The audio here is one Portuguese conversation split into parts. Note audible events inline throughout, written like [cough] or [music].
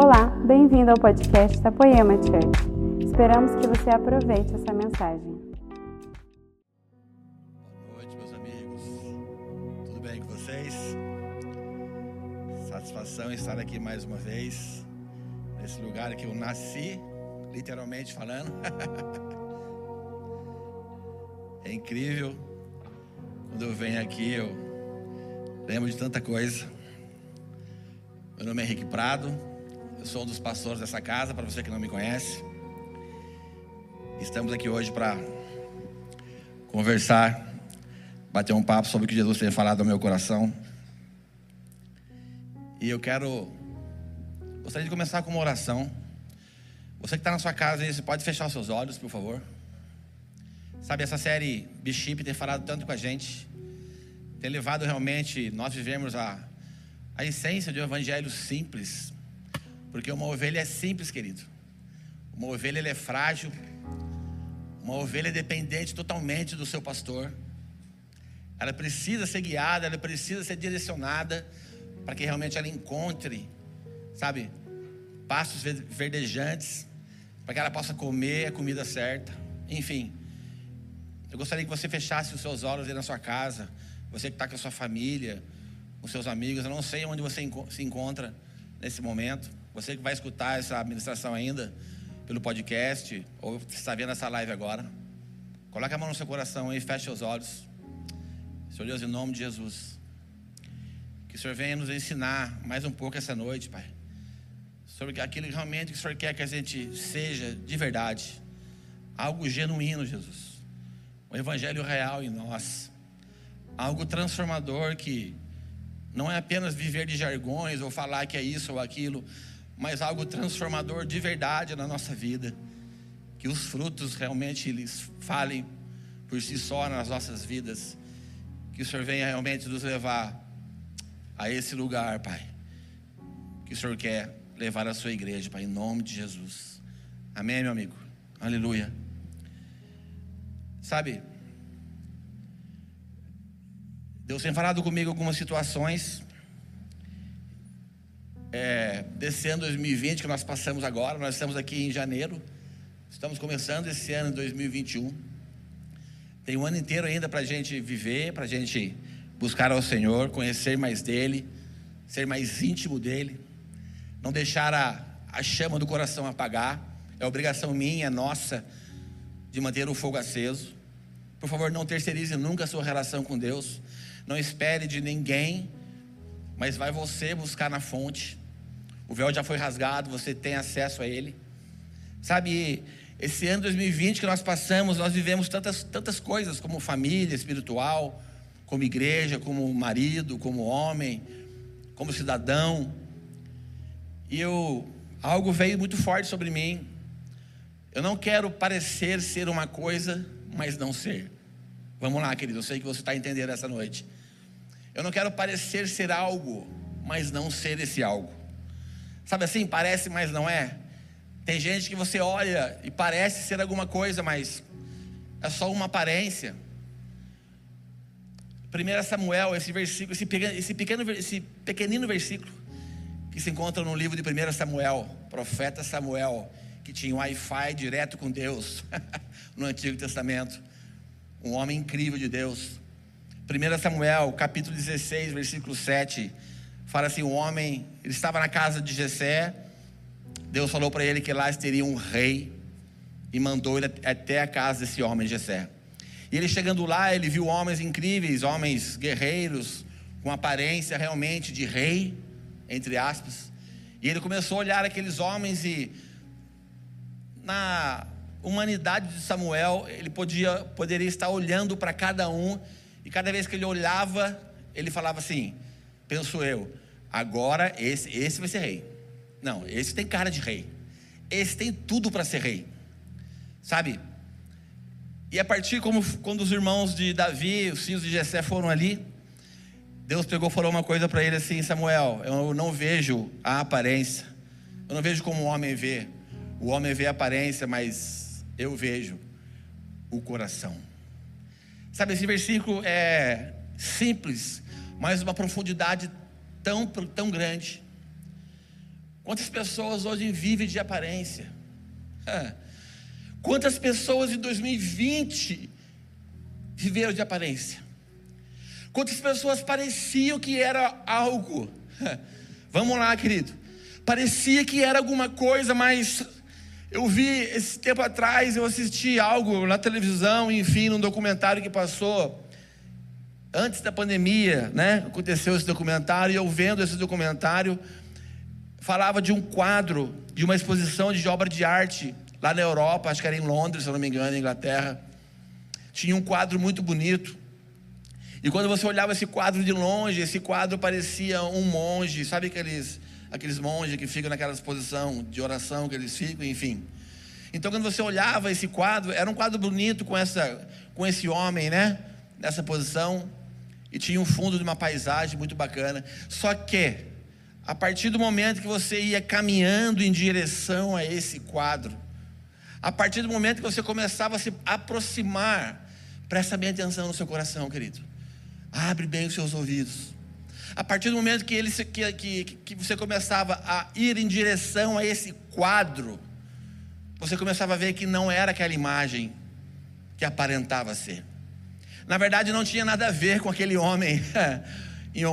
Olá, bem-vindo ao podcast da Poema Church. Esperamos que você aproveite essa mensagem. Boa noite, meus amigos. Tudo bem com vocês? Satisfação estar aqui mais uma vez, nesse lugar que eu nasci, literalmente falando. [laughs] É incrível. Quando eu venho aqui, eu lembro de tanta coisa. Meu nome é Henrique Prado, eu sou um dos pastores dessa casa, para você que não me conhece. Estamos aqui hoje para conversar, bater um papo sobre o que Jesus tem falado ao meu coração. E eu quero. Gostaria de começar com uma oração. Você que está na sua casa, você pode fechar seus olhos, por favor. Sabe, essa série Bishop tem falado tanto com a gente, tem levado realmente nós vivemos a, a essência de um evangelho simples, porque uma ovelha é simples, querido. Uma ovelha é frágil, uma ovelha é dependente totalmente do seu pastor. Ela precisa ser guiada, ela precisa ser direcionada para que realmente ela encontre, sabe, pastos verdejantes, para que ela possa comer a comida certa. Enfim, eu gostaria que você fechasse os seus olhos aí na sua casa, você que está com a sua família, com seus amigos. Eu não sei onde você se encontra nesse momento. Você que vai escutar essa administração ainda pelo podcast, ou está vendo essa live agora. Coloque a mão no seu coração e feche os olhos. Senhor Deus, em nome de Jesus. Que o Senhor venha nos ensinar mais um pouco essa noite, Pai. Sobre aquilo realmente que o Senhor quer que a gente seja de verdade. Algo genuíno, Jesus o Evangelho real em nós. Algo transformador que não é apenas viver de jargões ou falar que é isso ou aquilo, mas algo transformador de verdade na nossa vida. Que os frutos realmente eles falem por si só nas nossas vidas. Que o Senhor venha realmente nos levar a esse lugar, Pai. Que o Senhor quer levar a sua igreja, Pai, em nome de Jesus. Amém, meu amigo. Aleluia. Sabe, Deus tem falado comigo algumas situações. É, desse ano 2020 que nós passamos agora, nós estamos aqui em janeiro, estamos começando esse ano de 2021. Tem um ano inteiro ainda para a gente viver, para a gente buscar ao Senhor, conhecer mais dEle, ser mais íntimo dEle, não deixar a, a chama do coração apagar, é obrigação minha, nossa, de manter o fogo aceso. Por favor, não terceirize nunca a sua relação com Deus. Não espere de ninguém, mas vai você buscar na fonte. O véu já foi rasgado, você tem acesso a ele. Sabe, esse ano 2020 que nós passamos, nós vivemos tantas, tantas coisas, como família espiritual, como igreja, como marido, como homem, como cidadão. E eu, algo veio muito forte sobre mim. Eu não quero parecer ser uma coisa mas não ser. Vamos lá, querido, eu sei que você está entendendo essa noite. Eu não quero parecer ser algo, mas não ser esse algo. Sabe assim, parece, mas não é. Tem gente que você olha e parece ser alguma coisa, mas é só uma aparência. 1 Samuel, esse versículo, esse pequeno, esse pequeno, esse pequenino versículo que se encontra no livro de 1 Samuel, profeta Samuel, que tinha um Wi-Fi direto com Deus [laughs] no Antigo Testamento. Um homem incrível de Deus. 1 Samuel, capítulo 16, versículo 7, fala assim: o homem, ele estava na casa de Jessé, Deus falou para ele que lá teria um rei e mandou ele até a casa desse homem, Jessé. E ele chegando lá, ele viu homens incríveis, homens guerreiros, com aparência realmente de rei, entre aspas. E ele começou a olhar aqueles homens e na humanidade de Samuel, ele podia, poderia estar olhando para cada um, e cada vez que ele olhava, ele falava assim: penso eu, agora esse, esse vai ser rei. Não, esse tem cara de rei. Esse tem tudo para ser rei. Sabe? E a partir como quando os irmãos de Davi, os filhos de Jessé foram ali, Deus pegou e falou uma coisa para ele assim, Samuel, eu não vejo a aparência. Eu não vejo como o homem vê. O homem vê a aparência, mas eu vejo o coração. Sabe, esse versículo é simples, mas uma profundidade tão, tão grande. Quantas pessoas hoje vivem de aparência? Quantas pessoas em 2020 viveram de aparência? Quantas pessoas pareciam que era algo? Vamos lá, querido. Parecia que era alguma coisa, mas eu vi esse tempo atrás, eu assisti algo na televisão, enfim, num documentário que passou antes da pandemia, né? Aconteceu esse documentário e eu vendo esse documentário falava de um quadro de uma exposição de obra de arte lá na Europa, acho que era em Londres, se não me engano, em Inglaterra. Tinha um quadro muito bonito. E quando você olhava esse quadro de longe, esse quadro parecia um monge, sabe aqueles aqueles monges que ficam naquela posição de oração que eles ficam, enfim. Então, quando você olhava esse quadro, era um quadro bonito com, essa, com esse homem, né? Nessa posição. E tinha um fundo de uma paisagem muito bacana. Só que, a partir do momento que você ia caminhando em direção a esse quadro, a partir do momento que você começava a se aproximar, presta bem atenção no seu coração, querido. Abre bem os seus ouvidos. A partir do momento que, ele, que, que, que você começava a ir em direção a esse quadro, você começava a ver que não era aquela imagem que aparentava ser. Na verdade, não tinha nada a ver com aquele homem [laughs] em,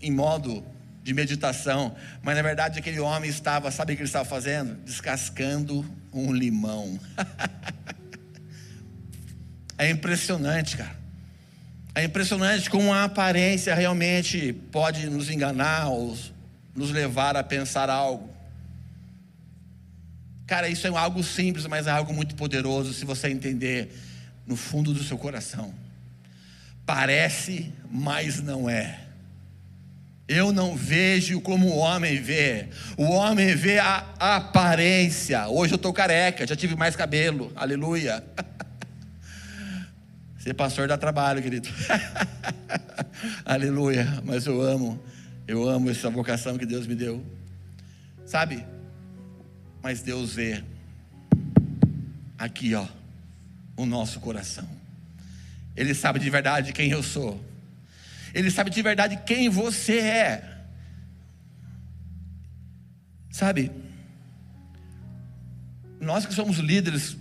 em modo de meditação, mas na verdade aquele homem estava, sabe o que ele estava fazendo? Descascando um limão. [laughs] é impressionante, cara. É impressionante como a aparência realmente pode nos enganar ou nos levar a pensar algo. Cara, isso é algo simples, mas é algo muito poderoso se você entender no fundo do seu coração. Parece, mas não é. Eu não vejo como o homem vê. O homem vê a aparência. Hoje eu estou careca, já tive mais cabelo. Aleluia. [laughs] Ser pastor dá trabalho, querido. [laughs] Aleluia. Mas eu amo, eu amo essa vocação que Deus me deu. Sabe? Mas Deus vê aqui, ó, o nosso coração. Ele sabe de verdade quem eu sou. Ele sabe de verdade quem você é. Sabe? Nós que somos líderes,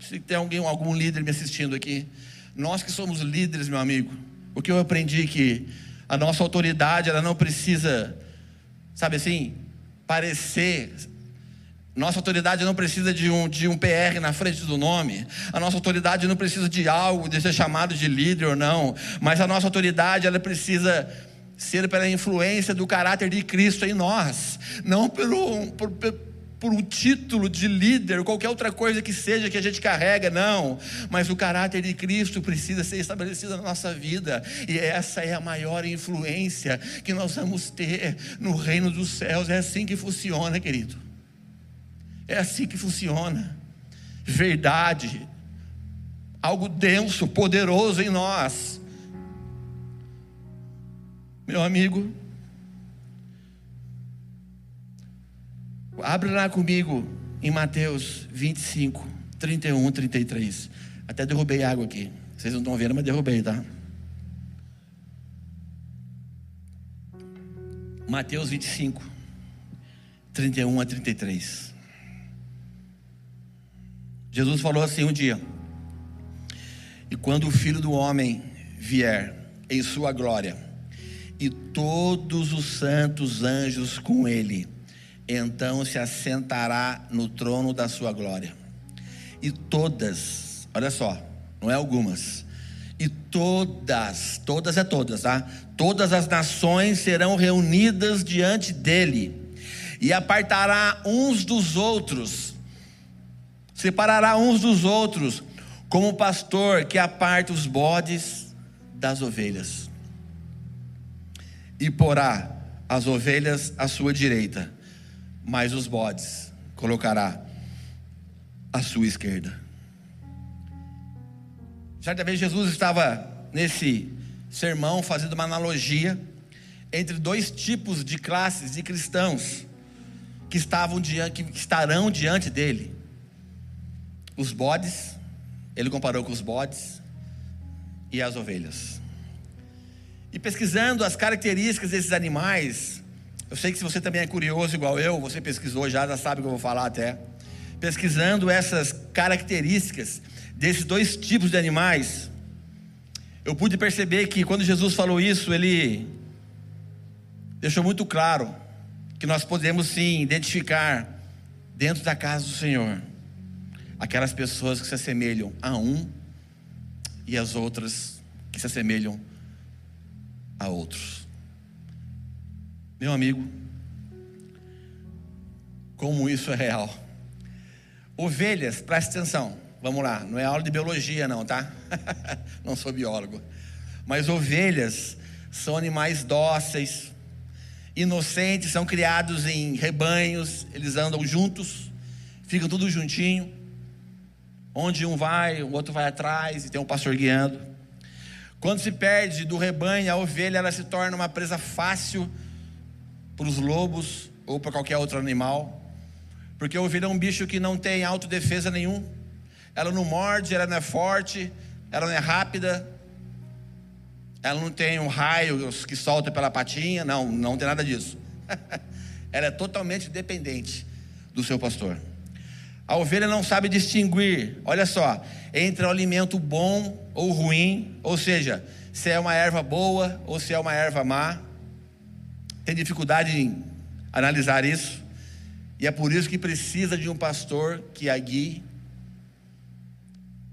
se tem alguém, algum líder me assistindo aqui, nós que somos líderes, meu amigo, o que eu aprendi é que a nossa autoridade, ela não precisa, sabe assim, parecer. Nossa autoridade não precisa de um, de um PR na frente do nome. A nossa autoridade não precisa de algo, de ser chamado de líder ou não. Mas a nossa autoridade, ela precisa ser pela influência do caráter de Cristo em nós. Não pelo, por, por um título de líder, qualquer outra coisa que seja que a gente carrega, não. Mas o caráter de Cristo precisa ser estabelecido na nossa vida, e essa é a maior influência que nós vamos ter no reino dos céus. É assim que funciona, querido. É assim que funciona. Verdade, algo denso, poderoso em nós. Meu amigo, Abre lá comigo em Mateus 25, 31, 33. Até derrubei água aqui. Vocês não estão vendo, mas derrubei, tá? Mateus 25, 31 a 33. Jesus falou assim um dia: E quando o filho do homem vier em sua glória, e todos os santos anjos com ele, então se assentará no trono da sua glória. E todas, olha só, não é algumas, e todas, todas é todas, tá? Todas as nações serão reunidas diante dele, e apartará uns dos outros, separará uns dos outros, como o pastor que aparta os bodes das ovelhas, e porá as ovelhas à sua direita mas os bodes colocará à sua esquerda. Certa vez Jesus estava nesse sermão fazendo uma analogia entre dois tipos de classes de cristãos que estavam diante, que estarão diante dele. Os bodes, ele comparou com os bodes e as ovelhas. E pesquisando as características desses animais, Eu sei que se você também é curioso igual eu, você pesquisou já, já sabe o que eu vou falar até. Pesquisando essas características desses dois tipos de animais, eu pude perceber que quando Jesus falou isso, ele deixou muito claro que nós podemos sim identificar dentro da casa do Senhor aquelas pessoas que se assemelham a um e as outras que se assemelham a outros. Meu amigo, como isso é real. Ovelhas, preste atenção, vamos lá, não é aula de biologia, não, tá? [laughs] não sou biólogo. Mas ovelhas são animais dóceis, inocentes, são criados em rebanhos, eles andam juntos, ficam tudo juntinho. Onde um vai, o outro vai atrás e tem um pastor guiando. Quando se perde do rebanho, a ovelha ela se torna uma presa fácil para os lobos ou para qualquer outro animal. Porque a ovelha é um bicho que não tem autodefesa nenhum. Ela não morde, ela não é forte, ela não é rápida. Ela não tem um raio que solta pela patinha, não, não tem nada disso. [laughs] ela é totalmente dependente do seu pastor. A ovelha não sabe distinguir, olha só, entre o alimento bom ou ruim, ou seja, se é uma erva boa ou se é uma erva má. Tem dificuldade em analisar isso. E é por isso que precisa de um pastor que a guie.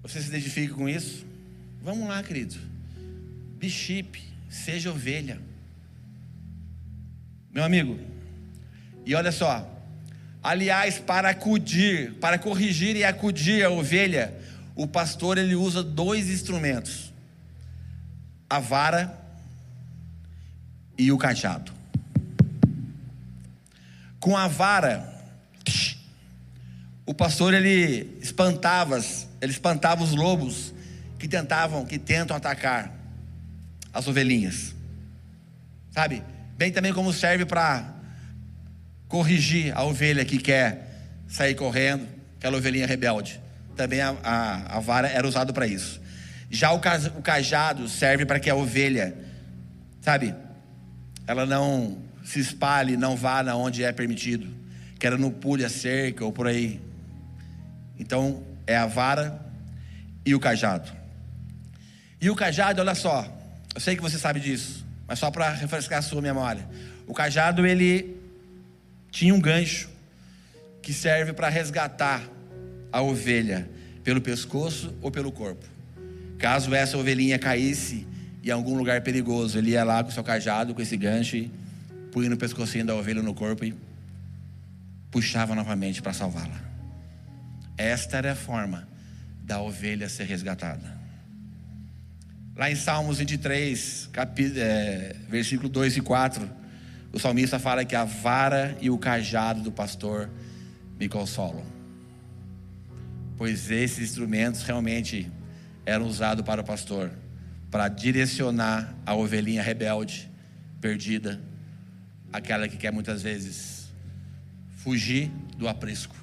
Você se identifica com isso? Vamos lá, querido. Bishop, seja ovelha. Meu amigo, e olha só, Aliás, para acudir, para corrigir e acudir a ovelha, o pastor ele usa dois instrumentos: a vara e o cajado. Com a vara, o pastor ele espantava, ele espantava os lobos que tentavam, que tentam atacar as ovelhinhas. Sabe? Bem também como serve para corrigir a ovelha que quer sair correndo, aquela ovelhinha rebelde. Também a, a, a vara era usada para isso. Já o, o cajado serve para que a ovelha, sabe, ela não se espalhe, não vá na onde é permitido, que ela não pule a cerca ou por aí. Então, é a vara e o cajado. E o cajado, olha só, eu sei que você sabe disso, mas só para refrescar a sua memória. O cajado, ele tinha um gancho que serve para resgatar a ovelha pelo pescoço ou pelo corpo. Caso essa ovelhinha caísse em algum lugar perigoso, ele ia lá com o seu cajado, com esse gancho, punha no pescocinho da ovelha no corpo e puxava novamente para salvá-la. Esta era a forma da ovelha ser resgatada. Lá em Salmos 23, capítulo, é, versículo 2 e 4, o salmista fala que a vara e o cajado do pastor me consolam. Pois esses instrumentos realmente eram usados para o pastor, para direcionar a ovelhinha rebelde, perdida, aquela que quer muitas vezes fugir do aprisco.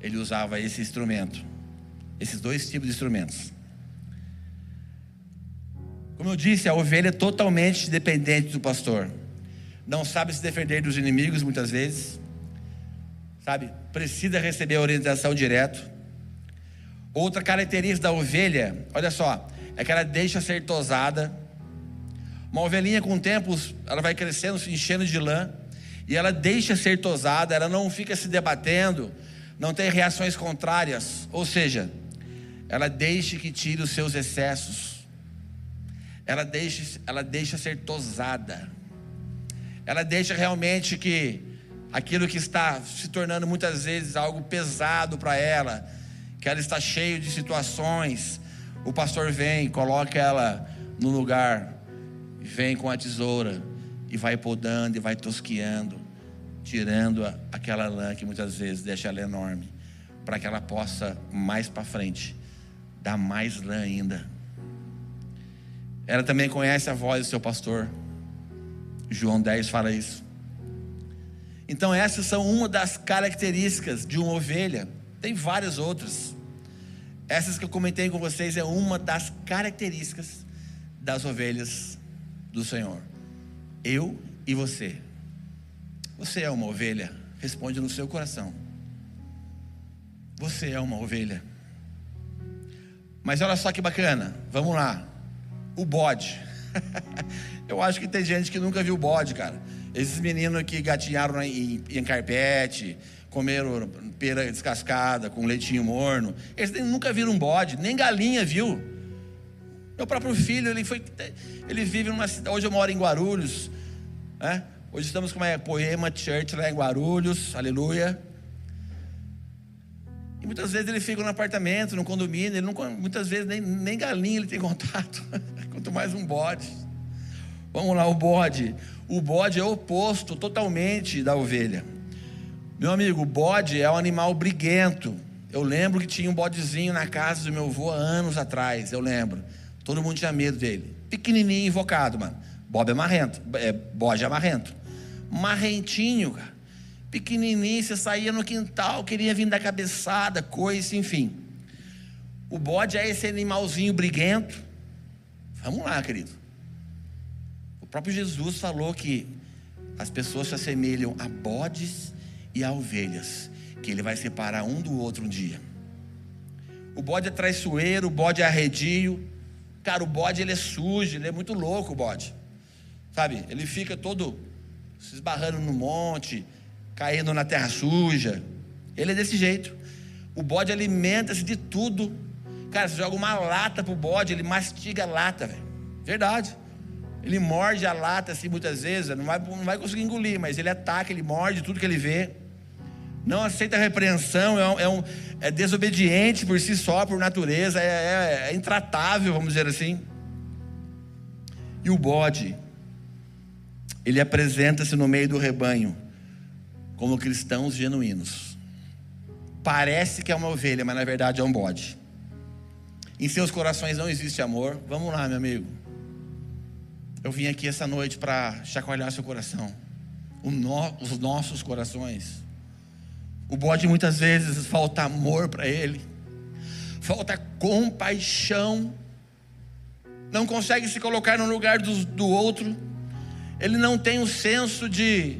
Ele usava esse instrumento, esses dois tipos de instrumentos. Como eu disse, a ovelha é totalmente dependente do pastor não sabe se defender dos inimigos muitas vezes, sabe? Precisa receber a orientação direto. Outra característica da ovelha, olha só, é que ela deixa ser tosada. Uma ovelhinha com o tempo, ela vai crescendo, se enchendo de lã, e ela deixa ser tosada, ela não fica se debatendo, não tem reações contrárias, ou seja, ela deixa que tire os seus excessos. Ela deixa, ela deixa ser tosada ela deixa realmente que aquilo que está se tornando muitas vezes algo pesado para ela, que ela está cheia de situações, o pastor vem, coloca ela no lugar, vem com a tesoura e vai podando e vai tosquiando, tirando aquela lã que muitas vezes deixa ela enorme, para que ela possa mais para frente dar mais lã ainda. Ela também conhece a voz do seu pastor. João 10 fala isso. Então, essas são uma das características de uma ovelha. Tem várias outras. Essas que eu comentei com vocês é uma das características das ovelhas do Senhor. Eu e você Você é uma ovelha? Responde no seu coração. Você é uma ovelha. Mas olha só que bacana. Vamos lá. O bode. [laughs] Eu acho que tem gente que nunca viu bode, cara. Esses meninos que gatinharam em, em carpete, comeram pera descascada com leitinho morno, eles nunca viram um bode, nem galinha viu. Meu próprio filho, ele foi, ele vive numa cidade. Hoje eu moro em Guarulhos, né? Hoje estamos com uma Poema Church lá em Guarulhos, aleluia. E muitas vezes ele fica no apartamento, no condomínio, ele não, muitas vezes nem, nem galinha ele tem [laughs] contato, quanto mais um bode. Vamos lá, o bode. O bode é oposto totalmente da ovelha. Meu amigo, o bode é um animal briguento. Eu lembro que tinha um bodezinho na casa do meu avô anos atrás, eu lembro. Todo mundo tinha medo dele. Pequenininho, invocado, mano. Bob é marrento, é, bode é marrento marrentinho, cara. Pequenininho, você saía no quintal, queria vir dar cabeçada, coisa, enfim. O bode é esse animalzinho briguento. Vamos lá, querido. O próprio Jesus falou que as pessoas se assemelham a bodes e a ovelhas, que ele vai separar um do outro um dia. O bode é traiçoeiro, o bode é arredio. Cara, o bode ele é sujo, ele é muito louco, o bode. Sabe? Ele fica todo se esbarrando no monte, caindo na terra suja. Ele é desse jeito. O bode alimenta-se de tudo. Cara, você joga uma lata pro bode, ele mastiga a lata, velho. Verdade. Ele morde a lata assim muitas vezes, não vai, não vai conseguir engolir, mas ele ataca, ele morde tudo que ele vê. Não aceita repreensão, é, é, um, é desobediente por si só, por natureza, é, é, é intratável, vamos dizer assim. E o bode, ele apresenta-se no meio do rebanho como cristãos genuínos. Parece que é uma ovelha, mas na verdade é um bode. Em seus corações não existe amor. Vamos lá, meu amigo. Eu vim aqui essa noite para chacoalhar seu coração, no, os nossos corações. O bode muitas vezes falta amor para ele, falta compaixão, não consegue se colocar no lugar do, do outro ele não tem um senso de,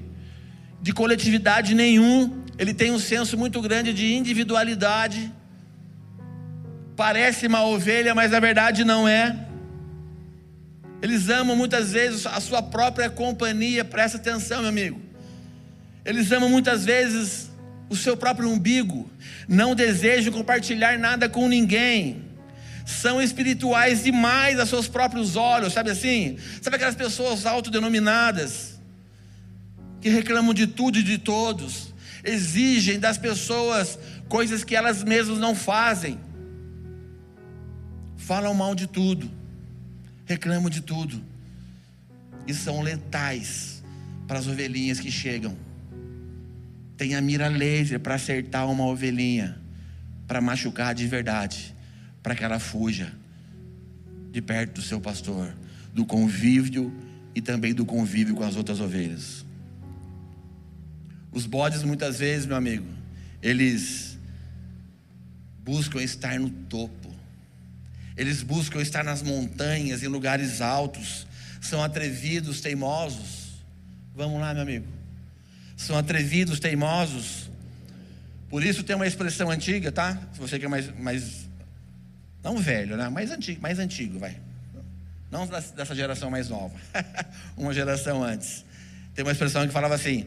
de coletividade nenhum, ele tem um senso muito grande de individualidade. Parece uma ovelha, mas na verdade não é. Eles amam muitas vezes a sua própria companhia, presta atenção, meu amigo. Eles amam muitas vezes o seu próprio umbigo, não desejam compartilhar nada com ninguém. São espirituais demais a seus próprios olhos, sabe assim? Sabe aquelas pessoas autodenominadas que reclamam de tudo e de todos, exigem das pessoas coisas que elas mesmas não fazem, falam mal de tudo, reclamam de tudo. E são letais para as ovelhinhas que chegam. Tem a mira laser para acertar uma ovelhinha, para machucar de verdade para que ela fuja de perto do seu pastor, do convívio e também do convívio com as outras ovelhas. Os bodes, muitas vezes, meu amigo, eles buscam estar no topo, eles buscam estar nas montanhas, em lugares altos, são atrevidos, teimosos. Vamos lá, meu amigo. São atrevidos, teimosos. Por isso tem uma expressão antiga, tá? Se você quer mais, mais não velho, né? Mais antigo, mais antigo, vai. Não dessa geração mais nova. [laughs] uma geração antes. Tem uma expressão que falava assim: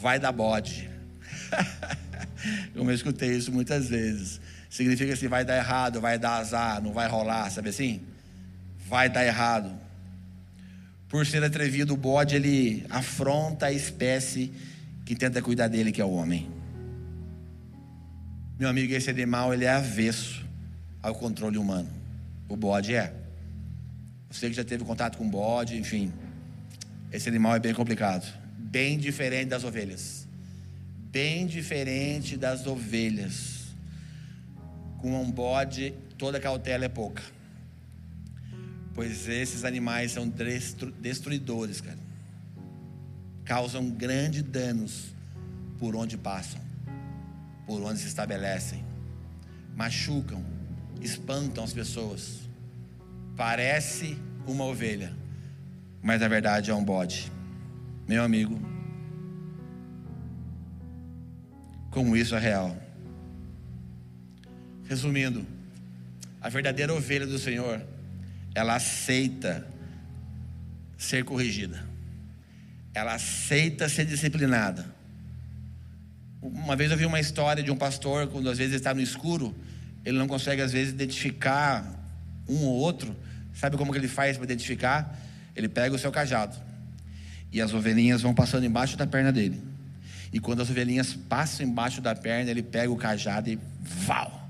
vai dar bode. [laughs] Eu escutei isso muitas vezes. Significa assim: vai dar errado, vai dar azar, não vai rolar, sabe assim? Vai dar errado. Por ser atrevido, o bode ele afronta a espécie que tenta cuidar dele, que é o homem. Meu amigo, esse animal ele é avesso ao controle humano. O bode é. Você que já teve contato com bode, enfim. Esse animal é bem complicado. Bem diferente das ovelhas. Bem diferente das ovelhas. Com um bode, toda cautela é pouca. Pois esses animais são destruidores, cara. Causam grandes danos por onde passam, por onde se estabelecem. Machucam, espantam as pessoas. Parece uma ovelha, mas na verdade é um bode. Meu amigo, como isso é real. Resumindo, a verdadeira ovelha do Senhor, ela aceita ser corrigida, ela aceita ser disciplinada. Uma vez eu vi uma história de um pastor, quando às vezes está no escuro, ele não consegue às vezes identificar um ou outro. Sabe como que ele faz para identificar? Ele pega o seu cajado e as ovelhinhas vão passando embaixo da perna dele. E quando as ovelhinhas passam embaixo da perna, ele pega o cajado e val,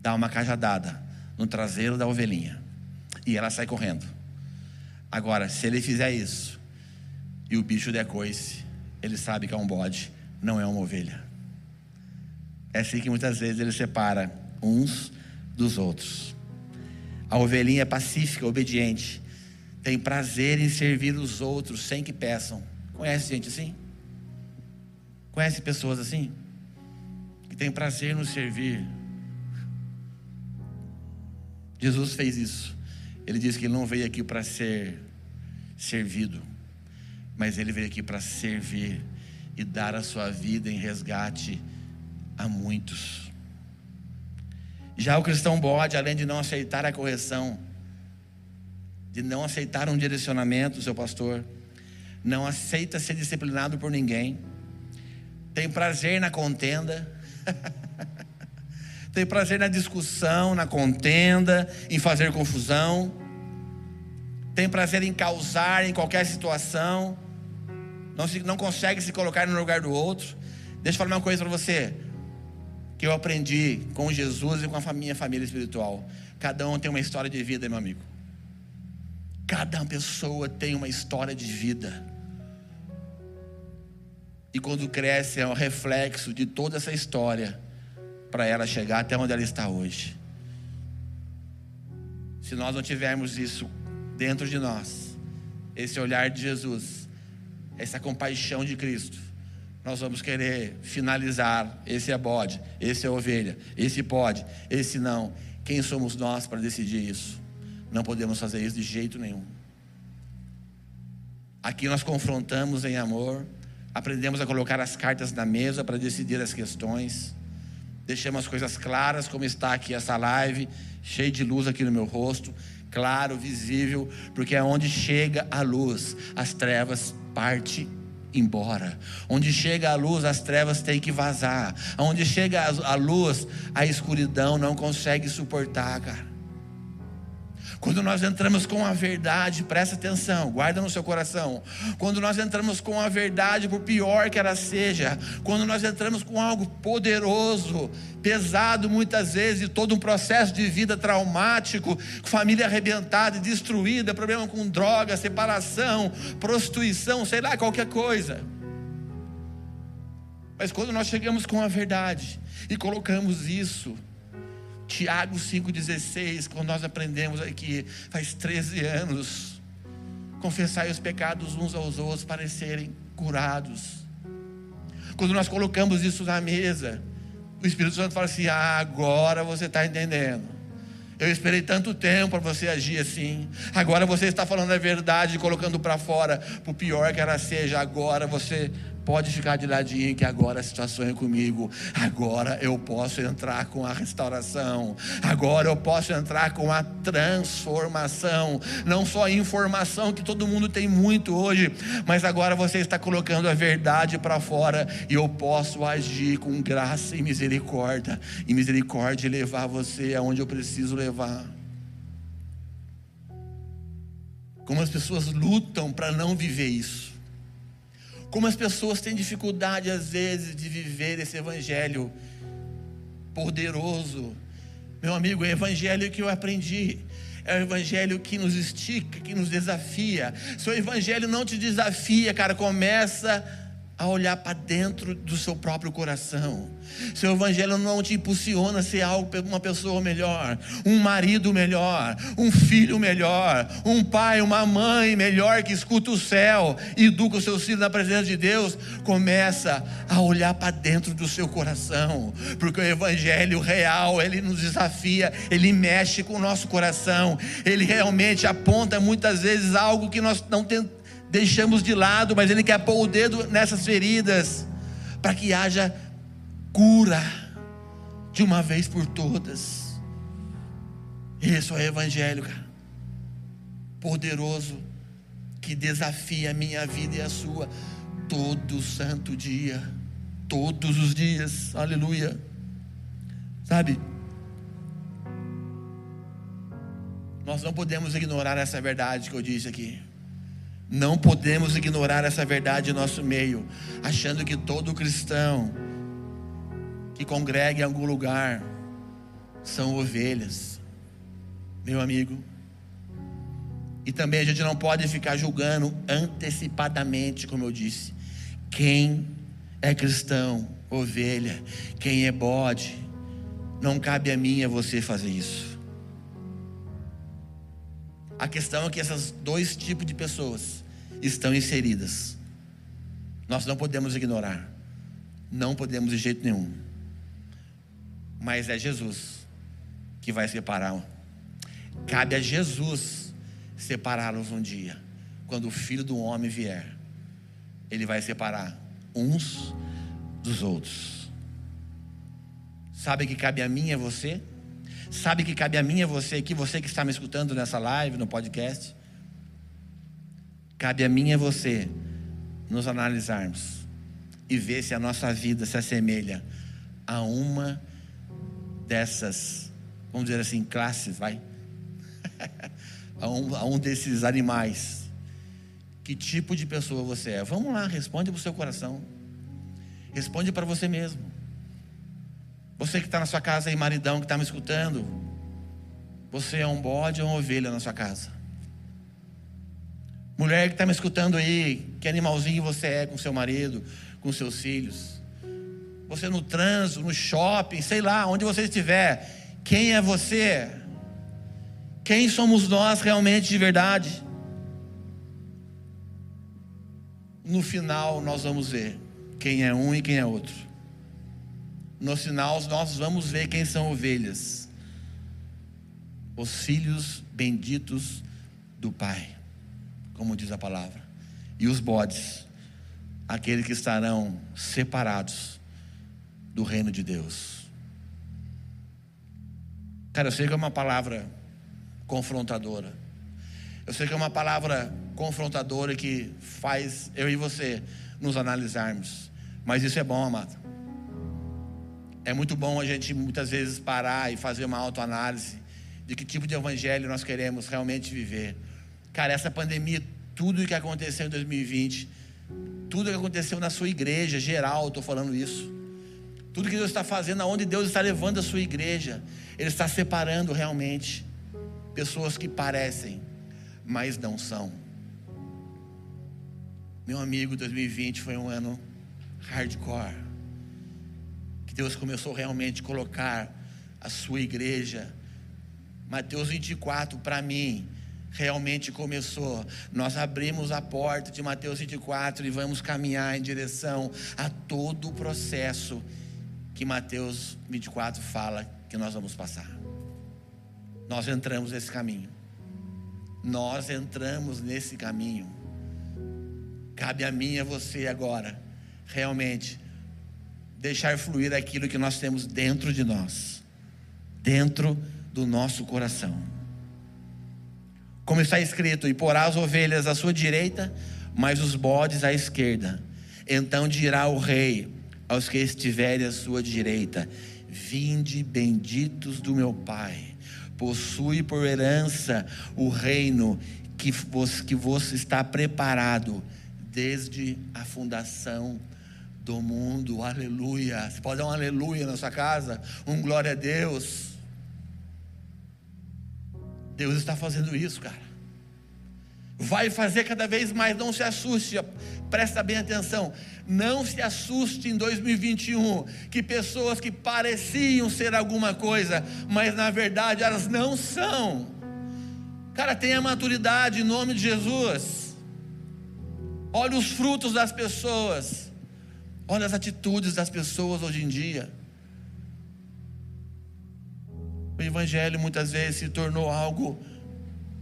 dá uma cajadada no traseiro da ovelhinha. E ela sai correndo. Agora, se ele fizer isso e o bicho der coice, ele sabe que é um bode, não é uma ovelha. É assim que muitas vezes ele separa uns dos outros. A ovelhinha é pacífica, obediente, tem prazer em servir os outros sem que peçam. Conhece gente assim? Conhece pessoas assim? Que tem prazer no servir. Jesus fez isso. Ele disse que ele não veio aqui para ser servido, mas ele veio aqui para servir e dar a sua vida em resgate a muitos. Já o cristão bode, além de não aceitar a correção, de não aceitar um direcionamento, seu pastor, não aceita ser disciplinado por ninguém, tem prazer na contenda, [laughs] tem prazer na discussão, na contenda, em fazer confusão, tem prazer em causar em qualquer situação, não, se, não consegue se colocar no lugar do outro. Deixa eu falar uma coisa para você que eu aprendi com Jesus e com a minha família espiritual. Cada um tem uma história de vida, meu amigo. Cada pessoa tem uma história de vida. E quando cresce é um reflexo de toda essa história para ela chegar até onde ela está hoje. Se nós não tivermos isso dentro de nós, esse olhar de Jesus, essa compaixão de Cristo, nós vamos querer finalizar. Esse é bode, esse é ovelha, esse pode, esse não. Quem somos nós para decidir isso? Não podemos fazer isso de jeito nenhum. Aqui nós confrontamos em amor, aprendemos a colocar as cartas na mesa para decidir as questões. Deixamos as coisas claras, como está aqui essa live, cheio de luz aqui no meu rosto, claro, visível, porque é onde chega a luz, as trevas parte embora. Onde chega a luz, as trevas têm que vazar. Onde chega a luz, a escuridão não consegue suportar, cara. Quando nós entramos com a verdade, presta atenção, guarda no seu coração. Quando nós entramos com a verdade, por pior que ela seja, quando nós entramos com algo poderoso, pesado muitas vezes, todo um processo de vida traumático, família arrebentada e destruída, problema com droga, separação, prostituição, sei lá, qualquer coisa. Mas quando nós chegamos com a verdade e colocamos isso, Tiago 5,16, quando nós aprendemos aqui, faz 13 anos, confessai os pecados uns aos outros para serem curados. Quando nós colocamos isso na mesa, o Espírito Santo fala assim: ah, agora você está entendendo. Eu esperei tanto tempo para você agir assim. Agora você está falando a verdade, colocando para fora, por pior que ela seja. Agora você Pode ficar de ladinho que agora a situação é comigo. Agora eu posso entrar com a restauração. Agora eu posso entrar com a transformação. Não só a informação que todo mundo tem muito hoje, mas agora você está colocando a verdade para fora e eu posso agir com graça e misericórdia. E misericórdia levar você aonde eu preciso levar. Como as pessoas lutam para não viver isso. Como as pessoas têm dificuldade, às vezes, de viver esse evangelho poderoso. Meu amigo, é o evangelho que eu aprendi. É o evangelho que nos estica, que nos desafia. Se o evangelho não te desafia, cara, começa a olhar para dentro do seu próprio coração. Seu evangelho não te impulsiona a ser algo, uma pessoa melhor, um marido melhor, um filho melhor, um pai, uma mãe melhor que escuta o céu e educa os seus filhos na presença de Deus. Começa a olhar para dentro do seu coração, porque o evangelho real, ele nos desafia, ele mexe com o nosso coração, ele realmente aponta muitas vezes algo que nós não tentamos deixamos de lado, mas Ele quer pôr o dedo nessas feridas, para que haja cura de uma vez por todas. Isso é o Evangelho, cara. Poderoso, que desafia a minha vida e a sua todo santo dia, todos os dias, aleluia. Sabe? Nós não podemos ignorar essa verdade que eu disse aqui. Não podemos ignorar essa verdade em nosso meio, achando que todo cristão que congrega em algum lugar são ovelhas, meu amigo. E também a gente não pode ficar julgando antecipadamente, como eu disse, quem é cristão, ovelha, quem é bode. Não cabe a mim e a você fazer isso. A questão é que esses dois tipos de pessoas estão inseridas. Nós não podemos ignorar. Não podemos de jeito nenhum. Mas é Jesus que vai separar. Cabe a Jesus separá-los um dia. Quando o filho do homem vier, ele vai separar uns dos outros. Sabe que cabe a mim e a você? Sabe que cabe a mim e a você aqui, você que está me escutando nessa live, no podcast? Cabe a mim e a você nos analisarmos e ver se a nossa vida se assemelha a uma dessas, vamos dizer assim, classes, vai? [laughs] a, um, a um desses animais. Que tipo de pessoa você é? Vamos lá, responde para o seu coração. Responde para você mesmo. Você que está na sua casa aí, maridão, que está me escutando. Você é um bode ou uma ovelha na sua casa? Mulher que está me escutando aí, que animalzinho você é com seu marido, com seus filhos? Você no trânsito, no shopping, sei lá, onde você estiver. Quem é você? Quem somos nós realmente de verdade? No final nós vamos ver quem é um e quem é outro. No final nós vamos ver quem são ovelhas. Os filhos benditos do Pai, como diz a palavra. E os bodes, aqueles que estarão separados do reino de Deus. Cara, eu sei que é uma palavra confrontadora. Eu sei que é uma palavra confrontadora que faz eu e você nos analisarmos. Mas isso é bom, amado. É muito bom a gente muitas vezes parar e fazer uma autoanálise de que tipo de evangelho nós queremos realmente viver. Cara, essa pandemia, tudo o que aconteceu em 2020, tudo que aconteceu na sua igreja geral, estou falando isso. Tudo que Deus está fazendo, aonde Deus está levando a sua igreja, Ele está separando realmente pessoas que parecem, mas não são. Meu amigo, 2020 foi um ano hardcore. Que Deus começou realmente a colocar a sua igreja. Mateus 24, para mim, realmente começou. Nós abrimos a porta de Mateus 24 e vamos caminhar em direção a todo o processo que Mateus 24 fala que nós vamos passar. Nós entramos nesse caminho. Nós entramos nesse caminho. Cabe a mim e a você agora, realmente, deixar fluir aquilo que nós temos dentro de nós, dentro do nosso coração. Como está escrito: E porá as ovelhas à sua direita, mas os bodes à esquerda. Então dirá o rei aos que estiverem à sua direita: Vinde benditos do meu Pai possui por herança o reino que vos, que vos está preparado desde a fundação do mundo. Aleluia. Você pode dar um aleluia na sua casa? Um glória a Deus. Deus está fazendo isso, cara. Vai fazer cada vez mais, não se assuste, presta bem atenção. Não se assuste em 2021 que pessoas que pareciam ser alguma coisa, mas na verdade elas não são. Cara, tenha maturidade em nome de Jesus. Olha os frutos das pessoas. Olha as atitudes das pessoas hoje em dia. O Evangelho muitas vezes se tornou algo,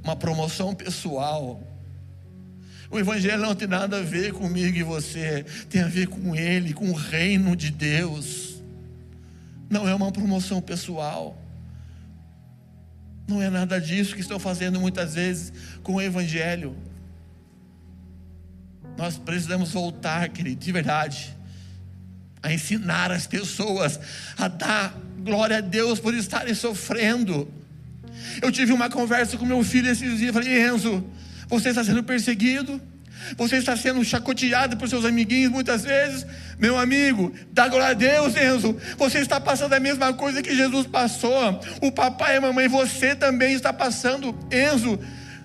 uma promoção pessoal. O Evangelho não tem nada a ver comigo e você, tem a ver com Ele, com o reino de Deus. Não é uma promoção pessoal. Não é nada disso que estão fazendo muitas vezes com o Evangelho. Nós precisamos voltar, querido, de verdade, a ensinar as pessoas a dar glória a Deus por estarem sofrendo. Eu tive uma conversa com meu filho esses dias, falei, Enzo, você está sendo perseguido, você está sendo chacoteado por seus amiguinhos muitas vezes. Meu amigo, dá glória a Deus, Enzo. Você está passando a mesma coisa que Jesus passou. O papai e a mamãe, você também está passando. Enzo,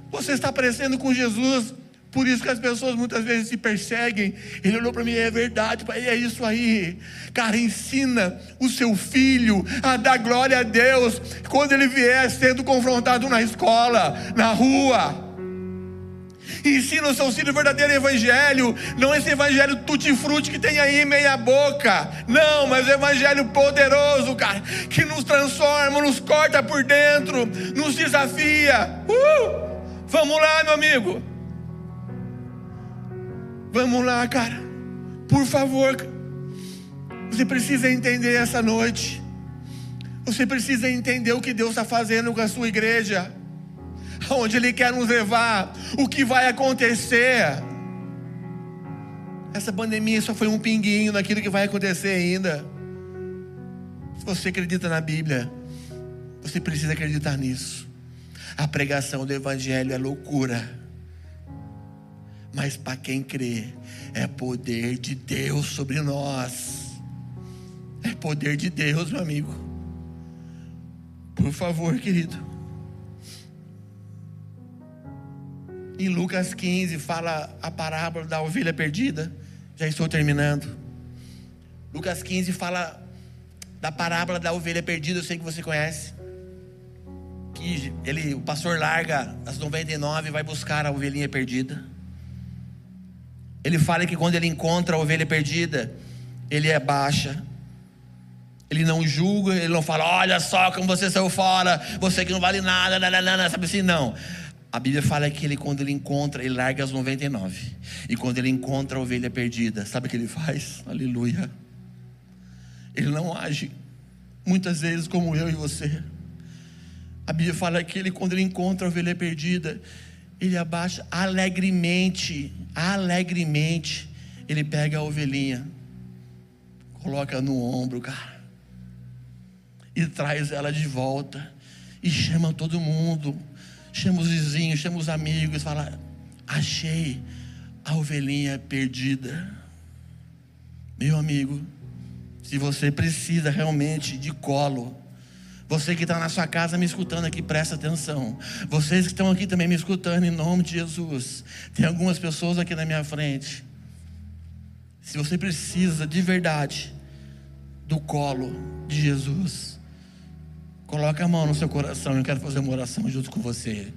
você está aparecendo com Jesus. Por isso que as pessoas muitas vezes se perseguem. Ele olhou para mim, é verdade, pai, é isso aí. Cara, ensina o seu filho a dar glória a Deus quando ele vier sendo confrontado na escola, na rua. Ensina o seu filho o verdadeiro evangelho, não esse evangelho tutti-frutti que tem aí meia boca. Não, mas o evangelho poderoso, cara, que nos transforma, nos corta por dentro, nos desafia. Uh! Vamos lá, meu amigo. Vamos lá, cara. Por favor. Você precisa entender essa noite. Você precisa entender o que Deus está fazendo com a sua igreja aonde Ele quer nos levar, o que vai acontecer. Essa pandemia só foi um pinguinho naquilo que vai acontecer ainda. Se você acredita na Bíblia, você precisa acreditar nisso. A pregação do Evangelho é loucura, mas para quem crê, é poder de Deus sobre nós. É poder de Deus, meu amigo. Por favor, querido. Em Lucas 15 fala a parábola da ovelha perdida. Já estou terminando. Lucas 15 fala da parábola da ovelha perdida, eu sei que você conhece. Que ele, o pastor larga as 99 e vai buscar a ovelhinha perdida. Ele fala que quando ele encontra a ovelha perdida, ele é baixa. Ele não julga, ele não fala, olha só como você saiu fora, você que não vale nada, nananana, sabe assim, não. A Bíblia fala que ele, quando ele encontra, ele larga as 99. E quando ele encontra a ovelha perdida, sabe o que ele faz? Aleluia. Ele não age, muitas vezes, como eu e você. A Bíblia fala que ele, quando ele encontra a ovelha perdida, ele abaixa alegremente, alegremente. Ele pega a ovelhinha, coloca no ombro, cara, e traz ela de volta, e chama todo mundo chama os vizinhos, chama os amigos, fala: achei a ovelhinha perdida. Meu amigo, se você precisa realmente de colo, você que está na sua casa me escutando aqui, presta atenção. Vocês que estão aqui também me escutando, em nome de Jesus. Tem algumas pessoas aqui na minha frente. Se você precisa de verdade do colo de Jesus, Coloque a mão no seu coração, eu quero fazer uma oração junto com você.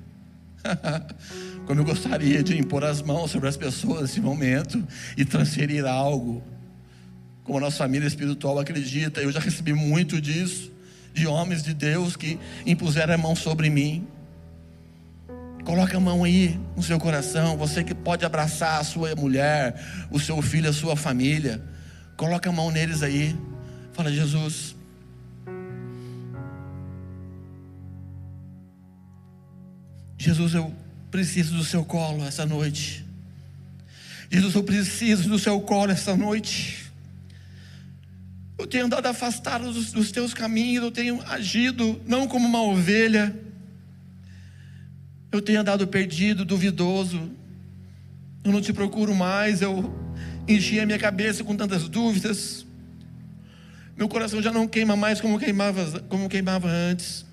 [laughs] Como eu gostaria de impor as mãos sobre as pessoas nesse momento e transferir algo. Como a nossa família espiritual acredita, eu já recebi muito disso, de homens de Deus que impuseram a mão sobre mim. Coloque a mão aí no seu coração, você que pode abraçar a sua mulher, o seu filho, a sua família. Coloque a mão neles aí. Fala, Jesus, Jesus, eu preciso do seu colo essa noite. Jesus, eu preciso do seu colo essa noite. Eu tenho andado afastado dos, dos teus caminhos, eu tenho agido não como uma ovelha. Eu tenho andado perdido, duvidoso. Eu não te procuro mais, eu enchi a minha cabeça com tantas dúvidas. Meu coração já não queima mais como queimava, como queimava antes.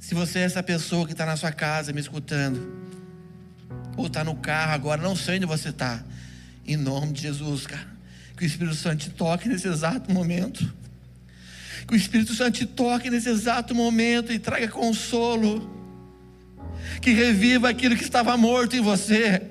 Se você é essa pessoa que está na sua casa me escutando, ou está no carro agora, não sei onde você está, em nome de Jesus, cara, que o Espírito Santo te toque nesse exato momento. Que o Espírito Santo te toque nesse exato momento e traga consolo. Que reviva aquilo que estava morto em você.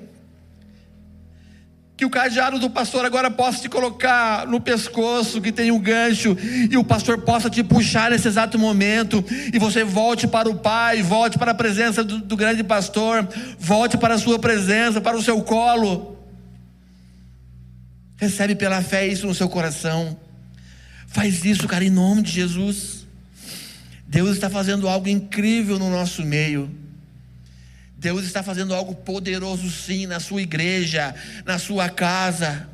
Que o cajado do pastor agora possa te colocar no pescoço, que tem um gancho, e o pastor possa te puxar nesse exato momento, e você volte para o Pai, volte para a presença do, do grande pastor, volte para a sua presença, para o seu colo. Recebe pela fé isso no seu coração. Faz isso, cara, em nome de Jesus. Deus está fazendo algo incrível no nosso meio. Deus está fazendo algo poderoso sim na sua igreja, na sua casa.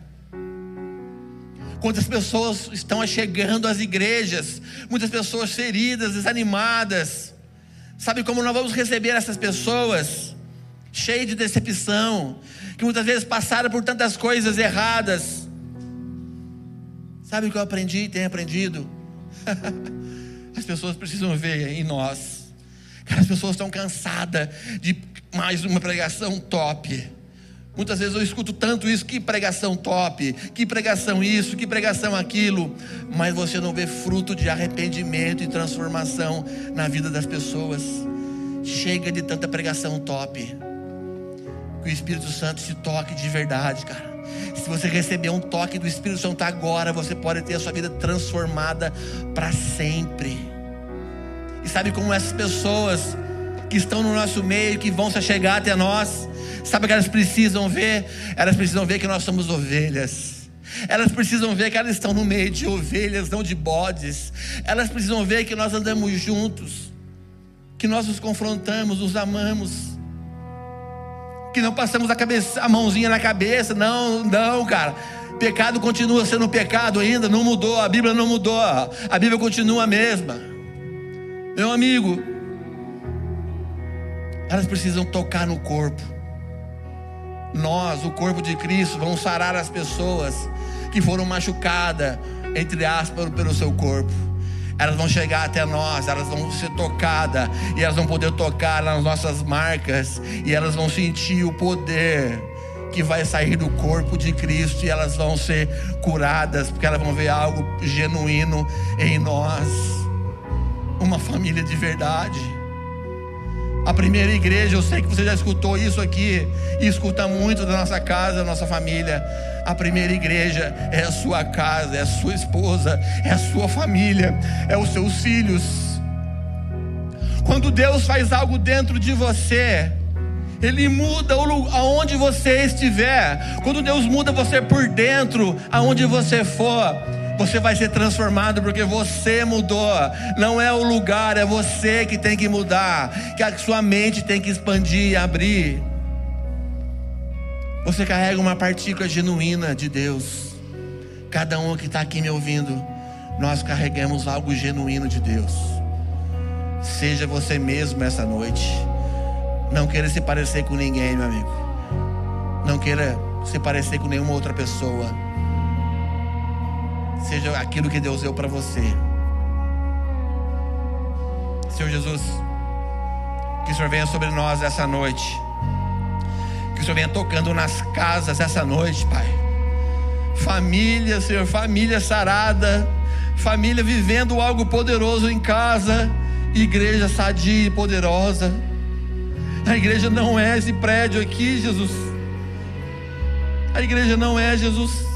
Quantas pessoas estão chegando às igrejas, muitas pessoas feridas, desanimadas. Sabe como nós vamos receber essas pessoas? Cheias de decepção, que muitas vezes passaram por tantas coisas erradas. Sabe o que eu aprendi e tenho aprendido? [laughs] As pessoas precisam ver em nós. As pessoas estão cansadas de mais uma pregação top. Muitas vezes eu escuto tanto isso, que pregação top, que pregação isso, que pregação aquilo, mas você não vê fruto de arrependimento e transformação na vida das pessoas. Chega de tanta pregação top. Que o Espírito Santo se toque de verdade, cara. Se você receber um toque do Espírito Santo agora, você pode ter a sua vida transformada para sempre. E sabe como essas pessoas que estão no nosso meio, que vão se chegar até nós, sabe o que elas precisam ver? Elas precisam ver que nós somos ovelhas. Elas precisam ver que elas estão no meio de ovelhas, não de bodes. Elas precisam ver que nós andamos juntos, que nós nos confrontamos, nos amamos, que não passamos a, cabeça, a mãozinha na cabeça. Não, não, cara. Pecado continua sendo pecado ainda, não mudou. A Bíblia não mudou. A Bíblia continua a mesma. Meu amigo, elas precisam tocar no corpo. Nós, o corpo de Cristo, vamos sarar as pessoas que foram machucadas, entre aspas, pelo seu corpo. Elas vão chegar até nós, elas vão ser tocadas, e elas vão poder tocar nas nossas marcas, e elas vão sentir o poder que vai sair do corpo de Cristo, e elas vão ser curadas, porque elas vão ver algo genuíno em nós. Uma família de verdade. A primeira igreja, eu sei que você já escutou isso aqui e escuta muito da nossa casa, da nossa família. A primeira igreja é a sua casa, é a sua esposa, é a sua família, é os seus filhos. Quando Deus faz algo dentro de você, Ele muda aonde você estiver. Quando Deus muda você por dentro, aonde você for, você vai ser transformado porque você mudou. Não é o lugar, é você que tem que mudar. Que a sua mente tem que expandir e abrir. Você carrega uma partícula genuína de Deus. Cada um que está aqui me ouvindo, nós carregamos algo genuíno de Deus. Seja você mesmo essa noite. Não queira se parecer com ninguém, meu amigo. Não queira se parecer com nenhuma outra pessoa seja aquilo que Deus deu para você. Senhor Jesus, que o Senhor venha sobre nós essa noite. Que o Senhor venha tocando nas casas essa noite, Pai. Família, Senhor, família sarada, família vivendo algo poderoso em casa, igreja sadia e poderosa. A igreja não é esse prédio aqui, Jesus. A igreja não é Jesus.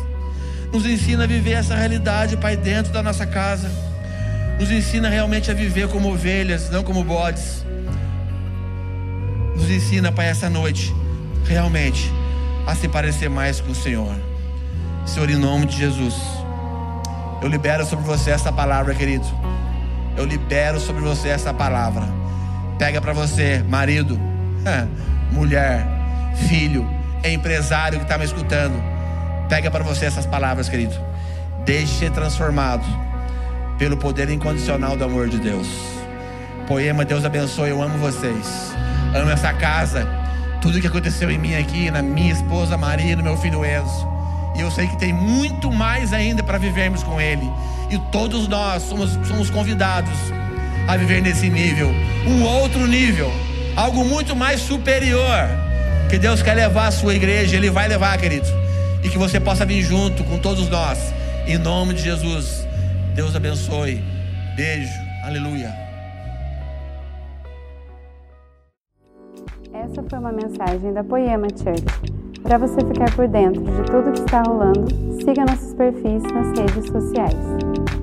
Nos ensina a viver essa realidade, Pai, dentro da nossa casa. Nos ensina realmente a viver como ovelhas, não como bodes. Nos ensina, Pai, essa noite, realmente, a se parecer mais com o Senhor. Senhor, em nome de Jesus, eu libero sobre você essa palavra, querido. Eu libero sobre você essa palavra. Pega para você, marido, [laughs] mulher, filho, empresário que está me escutando Pega para você essas palavras, querido. Deixe ser transformado pelo poder incondicional do amor de Deus. Poema, Deus abençoe. Eu amo vocês. Amo essa casa. Tudo que aconteceu em mim aqui, na minha esposa Maria, no meu filho Enzo. E eu sei que tem muito mais ainda para vivermos com Ele. E todos nós somos, somos convidados a viver nesse nível. Um outro nível. Algo muito mais superior. Que Deus quer levar a sua igreja. Ele vai levar, querido e que você possa vir junto com todos nós. Em nome de Jesus. Deus abençoe. Beijo. Aleluia. Essa foi uma mensagem da Poema Church. Para você ficar por dentro de tudo que está rolando, siga nossos perfis nas redes sociais.